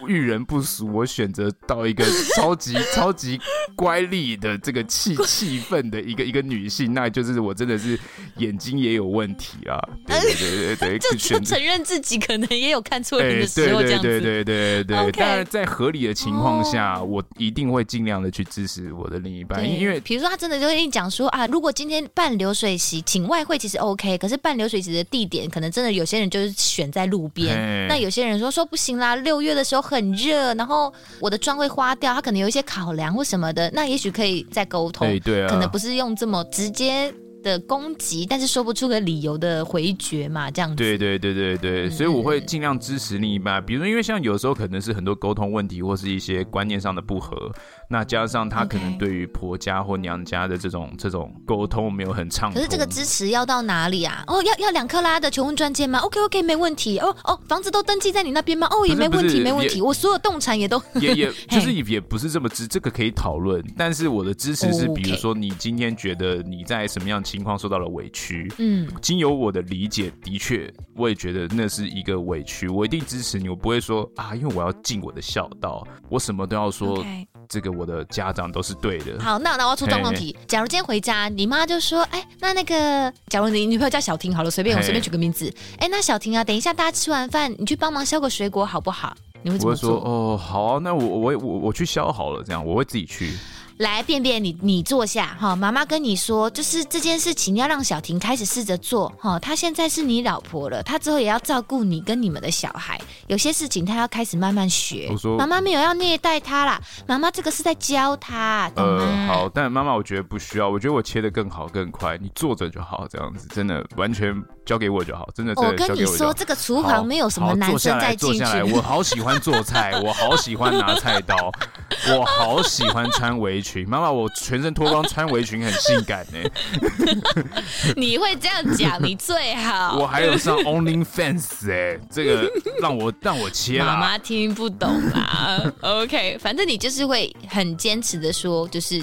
遇人不淑，我选择到一个超级 [laughs] 超级乖戾的这个气气氛的一个一个女性，那就是我真的是眼睛也有问题啊！对对对对 [laughs] 对，就就承认自己可能也有看错人的时候，这样子。对对对对对对，当然在合理的情况。下，我一定会尽量的去支持我的另一半，因为比如说他真的就跟你讲说啊，如果今天办流水席，请外汇其实 OK，可是办流水席的地点可能真的有些人就是选在路边，那有些人说说不行啦，六月的时候很热，然后我的妆会花掉，他可能有一些考量或什么的，那也许可以再沟通，对啊，可能不是用这么直接。的攻击，但是说不出个理由的回绝嘛，这样子。对对对对对，嗯、所以我会尽量支持另一半。比如说，因为像有时候可能是很多沟通问题，或是一些观念上的不合，那加上他可能对于婆家或娘家的这种这种沟通没有很畅通。可是这个支持要到哪里啊？哦，要要两克拉的求婚钻戒吗？OK OK，没问题。哦哦，房子都登记在你那边吗？哦，也没问题，没问题。我所有动产也都也也 [laughs] 就是也不是这么支，这个可以讨论。但是我的支持是，比如说你今天觉得你在什么样情况受到了委屈，嗯，经由我的理解，的确，我也觉得那是一个委屈，我一定支持你，我不会说啊，因为我要尽我的孝道，我什么都要说，Okay. 这个我的家长都是对的。好，那那我要出状况题，假如今天回家，你妈就说，哎，那那个，假如你女朋友叫小婷，好了，随便我随便取个名字，哎，那小婷啊，等一下大家吃完饭，你去帮忙削个水果好不好？你会怎么说？哦，好啊，那我我我我去削好了，这样我会自己去。来，便便，你你坐下哈。妈妈跟你说，就是这件事情要让小婷开始试着做哈。她现在是你老婆了，她之后也要照顾你跟你们的小孩。有些事情她要开始慢慢学。我说，妈妈没有要虐待她啦，妈妈这个是在教她。呃，好，但妈妈我觉得不需要，我觉得我切的更好更快，你坐着就好，这样子真的完全交给我就好，真的。我跟你说，这个厨房没有什么男生在进去。我好喜欢做菜，[laughs] 我好喜欢拿菜刀，我好喜欢穿围裙。妈妈，我全身脱光穿围裙很性感呢。[laughs] [laughs] 你会这样讲，你最好。我还有上 OnlyFans 哎，这个让我让我切。妈妈听不懂啦。OK，反正你就是会很坚持的说，就是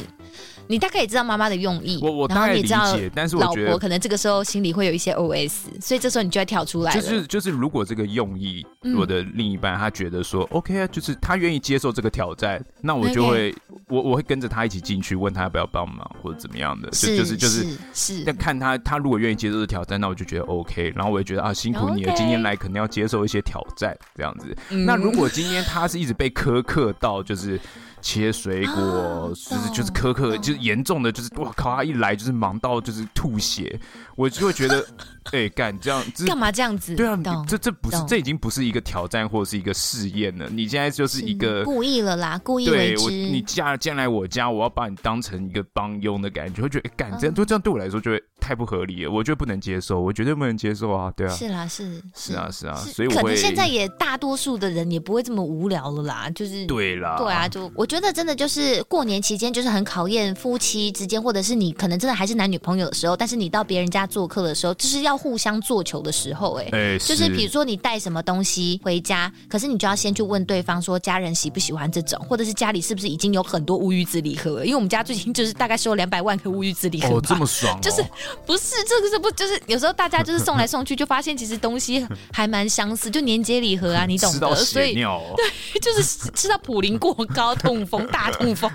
你大概也知道妈妈的用意，我我大概理解，但是我觉得老婆可能这个时候心里会有一些 OS，所以这时候你就要跳出来。就是就是，如果这个用意，我的另一半他觉得说、嗯、OK 啊，就是他愿意接受这个挑战，那我就会我我会跟着他一起进去，问他要不要帮忙或者怎么样的，是就就是就是是。但看他他如果愿意接受这挑战，那我就觉得 OK，然后我也觉得啊辛苦你了今天来可能要接受一些挑战这样子。嗯、那如果今天他是一直被苛刻到就是。切水果，就是就是苛刻，就是严重的，就是哇靠！他一来就是忙到就是吐血，我就会觉得，哎，干这样干嘛这样子？对啊，这这不是这已经不是一个挑战或者是一个试验了，你现在就是一个故意了啦，故意为之。你嫁进来我家，我要把你当成一个帮佣的感觉，会觉得干这样，就这样对我来说就会太不合理了，我觉得不能接受，我绝对不能接受啊！对啊，是啦，是是啊，是啊，所以我可能现在也大多数的人也不会这么无聊了啦，就是对啦，对啊，就我。觉得真的就是过年期间，就是很考验夫妻之间，或者是你可能真的还是男女朋友的时候，但是你到别人家做客的时候，就是要互相做球的时候，哎，哎，就是比如说你带什么东西回家，可是你就要先去问对方说家人喜不喜欢这种，或者是家里是不是已经有很多乌鱼子礼盒了？因为我们家最近就是大概收了两百万颗乌鱼子礼盒，哦，这么爽，哦，就是不是这个是不就是有时候大家就是送来送去，就发现其实东西 [laughs] 还蛮相似，就年节礼盒啊，[laughs] 你懂的，所以 [laughs] 对，就是吃到普林过高痛。风大痛风，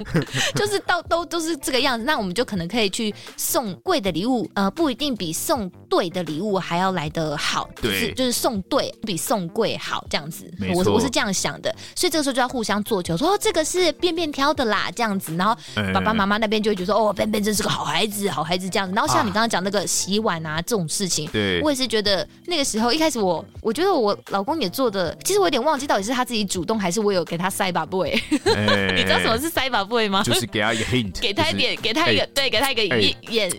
就是到都都是这个样子，那我们就可能可以去送贵的礼物，呃，不一定比送对的礼物还要来得好，对就是就是送对比送贵好这样子。我我是这样想的，所以这个时候就要互相做球，说哦，这个是便便挑的啦，这样子，然后爸爸妈妈那边就会觉得说哦，便便真是个好孩子，好孩子这样子。然后像你刚刚讲那个洗碗啊这种事情，对我也是觉得那个时候一开始我我觉得我老公也做的，其实我有点忘记到底是他自己主动还是我有给他塞把 boy。[laughs] 你知道什么是塞把 boy 吗？就是给他一个 hint，给他一点，给他一个，对，给他一个眼眼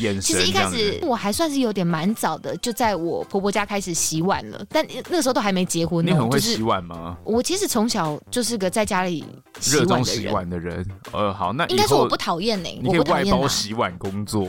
眼神。[laughs] 其实一开始我还算是有点蛮早的，就在我婆婆家开始洗碗了，但那个时候都还没结婚。你很会洗碗吗？我其实从小就是个在家里热衷洗碗的人。呃，好，那应该说我不讨厌呢，你可以外包洗碗工作。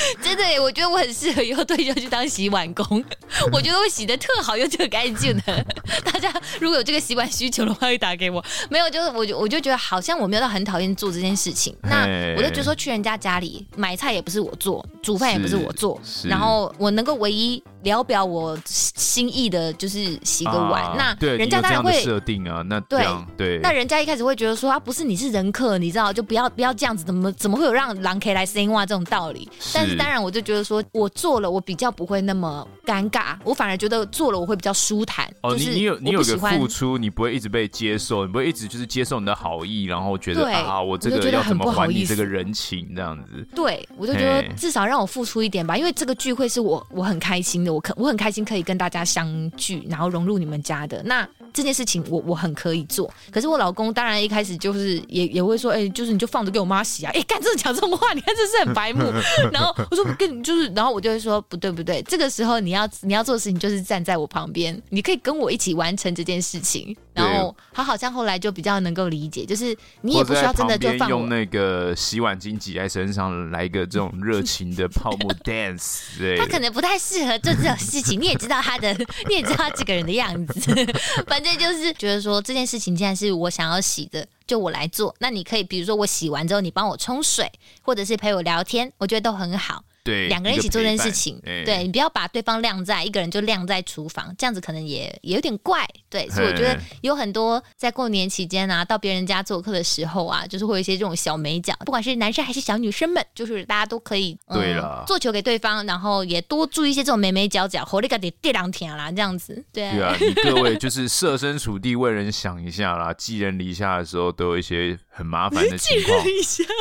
[laughs] 真的，我觉得我很适合以后退休去当洗碗工。[laughs] 我觉得我洗的特好又特干净的。[laughs] 大家如果有这个洗碗需求的话，可以打给我。没有，就是我就我就觉得好像我没有到很讨厌做这件事情。那我就觉得说去人家家里买菜也不是我做，煮饭也不是我做，然后我能够唯一。聊表我心意的，就是洗个碗。啊、那人家当然会设定啊，那对对。那人家一开始会觉得说啊，不是你是人客，你知道就不要不要这样子，怎么怎么会有让狼可以来生话这种道理？是但是当然我就觉得说我做了，我比较不会那么尴尬，我反而觉得做了我会比较舒坦。哦，就是你你有你有个付出，你不会一直被接受，你不会一直就是接受你的好意，然后觉得啊，我这个要怎么还你这个人情这样子？对，我就觉得至少让我付出一点吧，因为这个聚会是我我很开心的，我可我很开心。可以跟大家相聚，然后融入你们家的那这件事情我，我很可以做。可是我老公当然一开始就是也也会说，哎、就是你就放着给我妈洗啊，哎、欸，干这讲这种话，[laughs] 你看这是很白目。然后我说跟你就是，然后我就会说不对不对，这个时候你要你要做的事情就是站在我旁边，你可以跟我一起完成这件事情。然后他好像后来就比较能够理解，就是你也不需要真的就放用那个洗碗巾挤在身上来一个这种热情的 [laughs] 泡沫 dance。对，他可能不太适合做这种事情，你也知道他的，[laughs] 你也知道他这个人的样子。[laughs] 反正就是觉得说这件事情既然是我想要洗的，就我来做。那你可以比如说我洗完之后，你帮我冲水，或者是陪我聊天，我觉得都很好。对，两个人一起做这件事情，对，你不要把对方晾在一个人就晾在厨房，这样子可能也也有点怪。对，所以我觉得有很多在过年期间啊，到别人家做客的时候啊，就是会有一些这种小美角，不管是男生还是小女生们，就是大家都可以对了，做球给对方，然后也多注意一些这种美美角角，活力个得跌两天啦，这样子。对对啊，[laughs] 你各位就是设身处地为人想一下啦，寄人篱下的时候都有一些很麻烦的情况，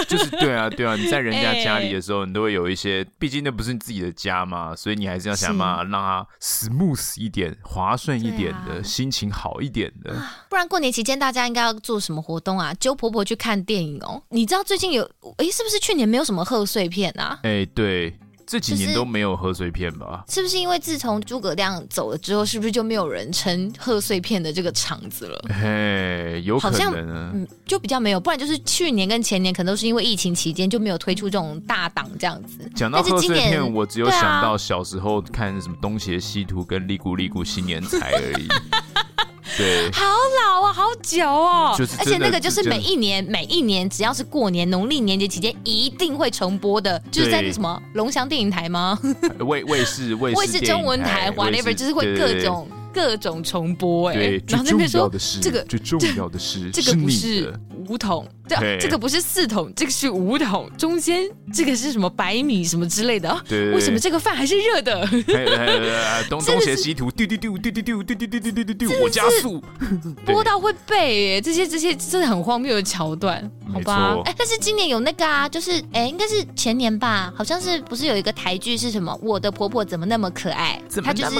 就是对啊对啊，你在人家家里 [laughs] 的时候，你都会有一些。毕竟那不是你自己的家嘛，所以你还是要想办法让它 smooth 一点、滑顺一点的，啊、心情好一点的。不然过年期间大家应该要做什么活动啊？揪婆婆去看电影哦。你知道最近有哎，是不是去年没有什么贺岁片啊？哎，对。这几年都没有贺岁片吧？是不是因为自从诸葛亮走了之后，是不是就没有人撑贺岁片的这个场子了？嘿，有可能，好像嗯，就比较没有，不然就是去年跟前年可能都是因为疫情期间就没有推出这种大档这样子。讲到贺岁片，我只有想到小时候看什么《东邪西毒》跟《嚦咕嚦咕新年财》而已。[laughs] 对，好老啊，好久哦。就是，而且那个就是每一年每一年只要是过年农历年节期间一定会重播的，就是在那什么龙翔电影台吗？卫卫视卫 [laughs] 卫视中文台，whatever，就是会各种。各种重播哎、欸，然后那边说这个最重要的是这个不是五桶，对，这个不是四桶，这个是五桶，中间这个是什么白米什么之类的，对，为什么这个饭还是热的？[laughs] 东东邪西毒，丢丢丢丢丢丢丢丢丢丢丢丢，我加速播到会背哎，这些这些真的很荒谬的桥段，好吧？哎，但是今年有那个啊，就是哎，应该是前年吧，好像是不是有一个台剧是什么？我的婆婆怎么那么可爱？它就是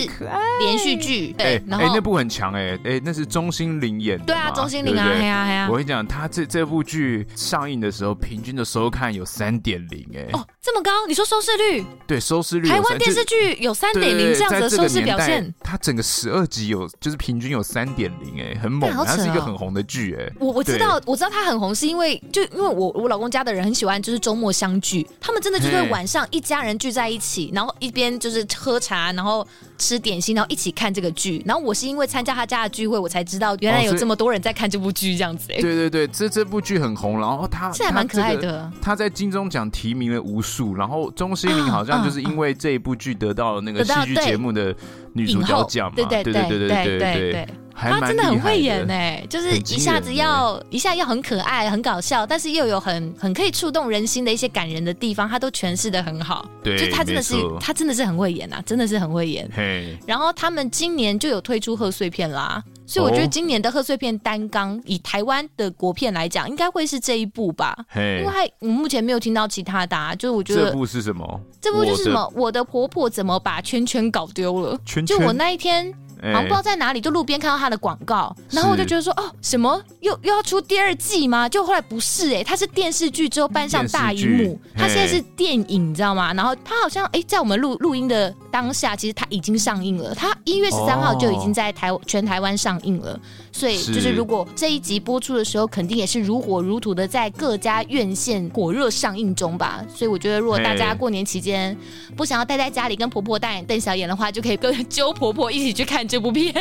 连续剧。哎哎，那部很强哎哎，那是钟欣凌演的。对啊，钟欣凌啊，对啊，对啊。我跟你讲，他这这部剧上映的时候，平均的收看有三点零哎。哦，这么高？你说收视率？对，收视率。台湾电视剧有三点零这样子的收视表现。它整个十二集有，就是平均有三点零哎，很猛。它是一个很红的剧哎。我我知道，我知道它很红，是因为就因为我我老公家的人很喜欢，就是周末相聚，他们真的就是晚上一家人聚在一起，然后一边就是喝茶，然后吃点心，然后一起看这个剧。然后我是因为参加他家的聚会，我才知道原来有这么多人在看这部剧，这样子。对对对，这这部剧很红，然后他是还蛮可爱的。他在金钟奖提名了无数，然后钟欣凌好像就是因为这一部剧得到了那个戏剧节目的女主角奖嘛。对对对对对对对对。他真的很会演哎，就是一下子要一下要很可爱、很搞笑，但是又有很很可以触动人心的一些感人的地方，他都诠释的很好。对，就他真的是他真的是很会演呐，真的是很会演。嘿，然后他们今年就有推出贺岁片啦，所以我觉得今年的贺岁片单纲以台湾的国片来讲，应该会是这一部吧。嘿，因为我目前没有听到其他的，就是我觉得这部是什么？这部就是什么？我的婆婆怎么把圈圈搞丢了？圈圈？就我那一天。好像不知道在哪里，就路边看到他的广告，然后我就觉得说，哦，什么又又要出第二季吗？就后来不是哎、欸，他是电视剧之后搬上大荧幕，他现在是电影，你知道吗？然后他好像哎，在我们录录音的当下，其实他已经上映了，他一月十三号就已经在台全台湾上映了，所以就是如果这一集播出的时候，肯定也是如火如荼的在各家院线火热上映中吧。所以我觉得，如果大家过年期间不想要待在家里跟婆婆大眼瞪小眼的话，就可以跟 [laughs] 揪婆婆一起去看。这部片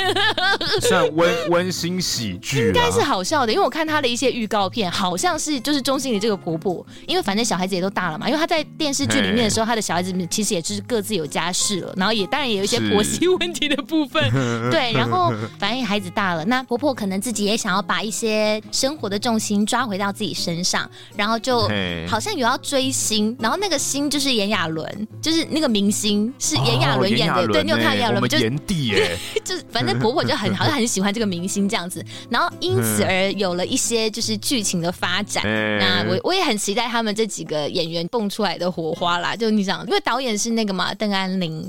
算温温馨喜剧，应该是好笑的，因为我看他的一些预告片，好像是就是钟欣怡这个婆婆，因为反正小孩子也都大了嘛，因为他在电视剧里面的时候，他的小孩子其实也就是各自有家室了，然后也当然也有一些婆媳 [laughs] 问题的部分，[laughs] 对，然后反正孩子大了，那婆婆可能自己也想要把一些生活的重心抓回到自己身上，然后就好像有要追星，然后那个星就是炎亚纶，就是那个明星是炎亚纶演的，对，你有看炎亚纶吗？就炎帝耶。[laughs] 就是反正婆婆就很好像很喜欢这个明星这样子，然后因此而有了一些就是剧情的发展。嗯、那我我也很期待他们这几个演员蹦出来的火花啦。就你想，因为导演是那个嘛，邓安宁，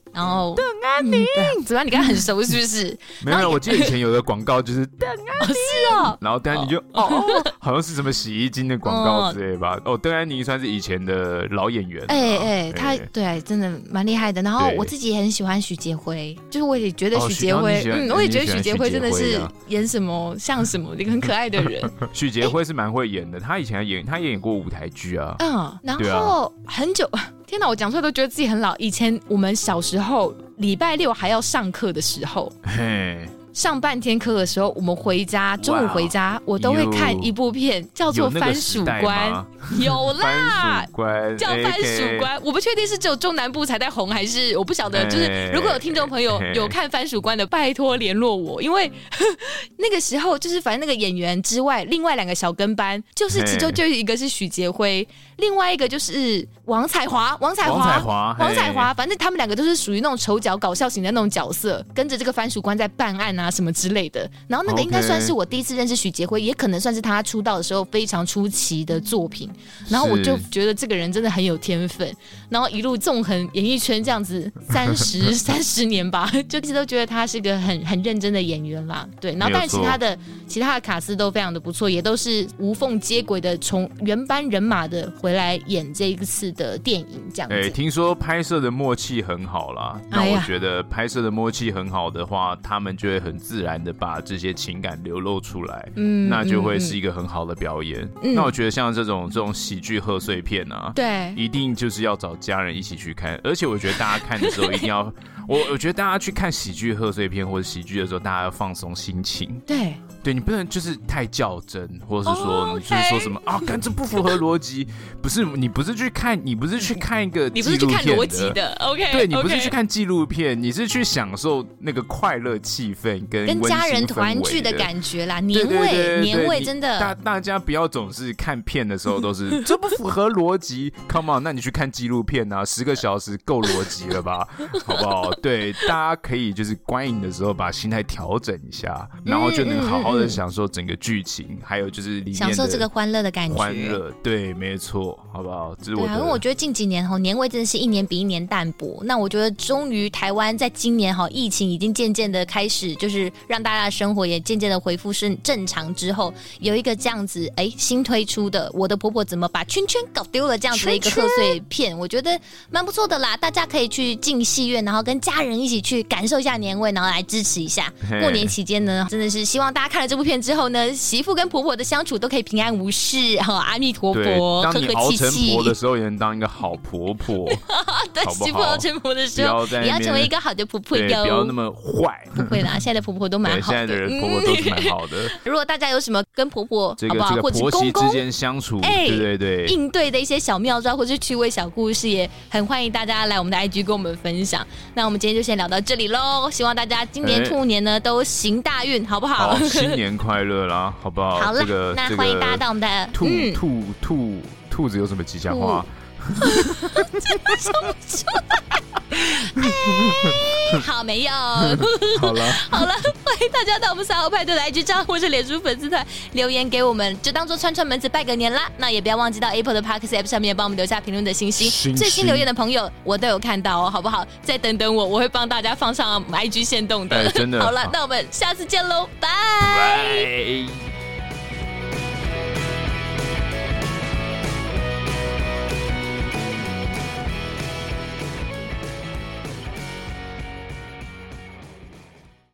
然后邓安宁，怎么样？你跟他很熟是不是？[laughs] 没有，我记得以前有个广告就是邓安宁，是哦。[laughs] 然后邓安宁就哦，哦，好像是什么洗衣精的广告之类吧？哦，邓安宁算是以前的老演员。哎哎，他对，真的蛮厉害的。然后我自己也很喜欢许杰辉，就是我也觉得许杰辉。嗯，我也觉得许杰辉真的是演什么像什么，一个很可爱的人。[laughs] 许杰辉是蛮会演的，他以前还演，他也演过舞台剧啊。嗯，然后很久，天哪，我讲出来都觉得自己很老。以前我们小时候礼拜六还要上课的时候，嘿。上半天课的时候，我们回家，中午回家我都会看一部片，叫做《番薯官》。有啦，叫《番薯官》。我不确定是只有中南部才在红，还是我不晓得。就是如果有听众朋友有看《番薯官》的，拜托联络我，因为 [laughs] 那个时候就是反正那个演员之外，另外两个小跟班，就是其中就一个是许杰辉，另外一个就是王彩华，王彩华，王彩华，反正他们两个都是属于那种丑角搞笑型的那种角色，跟着这个番薯官在办案啊什么之类的。然后那个应该算是我第一次认识许杰辉，也可能算是他出道的时候非常出奇的作品。然后我就觉得这个人真的很有天分，然后一路纵横演艺圈这样子三十 [laughs] 三十年吧，就一直都觉得他是个很很认真的演员啦。对，然后但是其他的其他的卡司都非常的不错，也都是无缝接轨的，从原班人马的回来演这一次的电影这样子。哎，听说拍摄的默契很好啦，那我觉得拍摄的默契很好的话，他们就会很很自然的把这些情感流露出来，嗯，那就会是一个很好的表演。嗯、那我觉得像这种这种喜剧贺岁片啊，对，一定就是要找家人一起去看，而且我觉得大家看的时候一定要，[laughs] 我我觉得大家去看喜剧贺岁片或者喜剧的时候，大家要放松心情，对。对，你不能就是太较真，或者是说你就是说什么、oh. 啊，干这不符合逻辑。不是你不是去看，你不是去看一个纪录片的，你不是去看逻辑的，OK？对，你不是去看纪录片，你是去享受那个快乐气氛跟跟家人团聚的感觉啦，年味年味真的。大大家不要总是看片的时候都是 [laughs] 这不符合逻辑，Come on，那你去看纪录片啊，十个小时够逻辑了吧？[laughs] 好不好？对，大家可以就是观影的时候把心态调整一下，然后就能好好。的享受整个剧情，还有就是里面享受这个欢乐的感觉。欢乐，对，没错，好不好？这是我。对啊，因为我觉得近几年哈年味真的是一年比一年淡薄。那我觉得终于台湾在今年哈疫情已经渐渐的开始，就是让大家的生活也渐渐的恢复是正常之后，有一个这样子哎新推出的《我的婆婆怎么把圈圈搞丢了》这样子的一个贺岁片，我觉得蛮不错的啦。大家可以去进戏院，然后跟家人一起去感受一下年味，然后来支持一下。过年期间呢，真的是希望大家看。了这部片之后呢，媳妇跟婆婆的相处都可以平安无事，哈，阿弥陀佛，和和气气。当你熬成婆的时候，也能当一个好婆婆。[laughs] 对，好妇熬成婆的时候，你要成为一个好的婆婆哟，不要那么坏。不会啦，[laughs] 现在的婆婆都蛮好的，现在的人婆婆都是蛮好的。如果大家有什么跟婆婆这个这个婆媳之间相处，哎，对对对，应对的一些小妙招或是趣味小故事，也很欢迎大家来我们的 IG 跟我们分享。那我们今天就先聊到这里喽，希望大家今年兔年呢都行大运，好不好？新年快乐啦，好不好？[laughs] 好了，那欢迎大家到我们的兔兔兔兔子有什么吉祥话？[laughs] 真的说不出来。好，没有。好了，[laughs] 好了，欢迎大家到我们三号派对的 IG 账或是脸书粉丝团留言给我们，就当做串串门子拜个年啦。那也不要忘记到 Apple 的 Podcast App 上面帮我们留下评论的信息。星星最新留言的朋友，我都有看到哦，好不好？再等等我，我会帮大家放上 IG 限动的。真的。好了，那我们下次见喽，拜拜。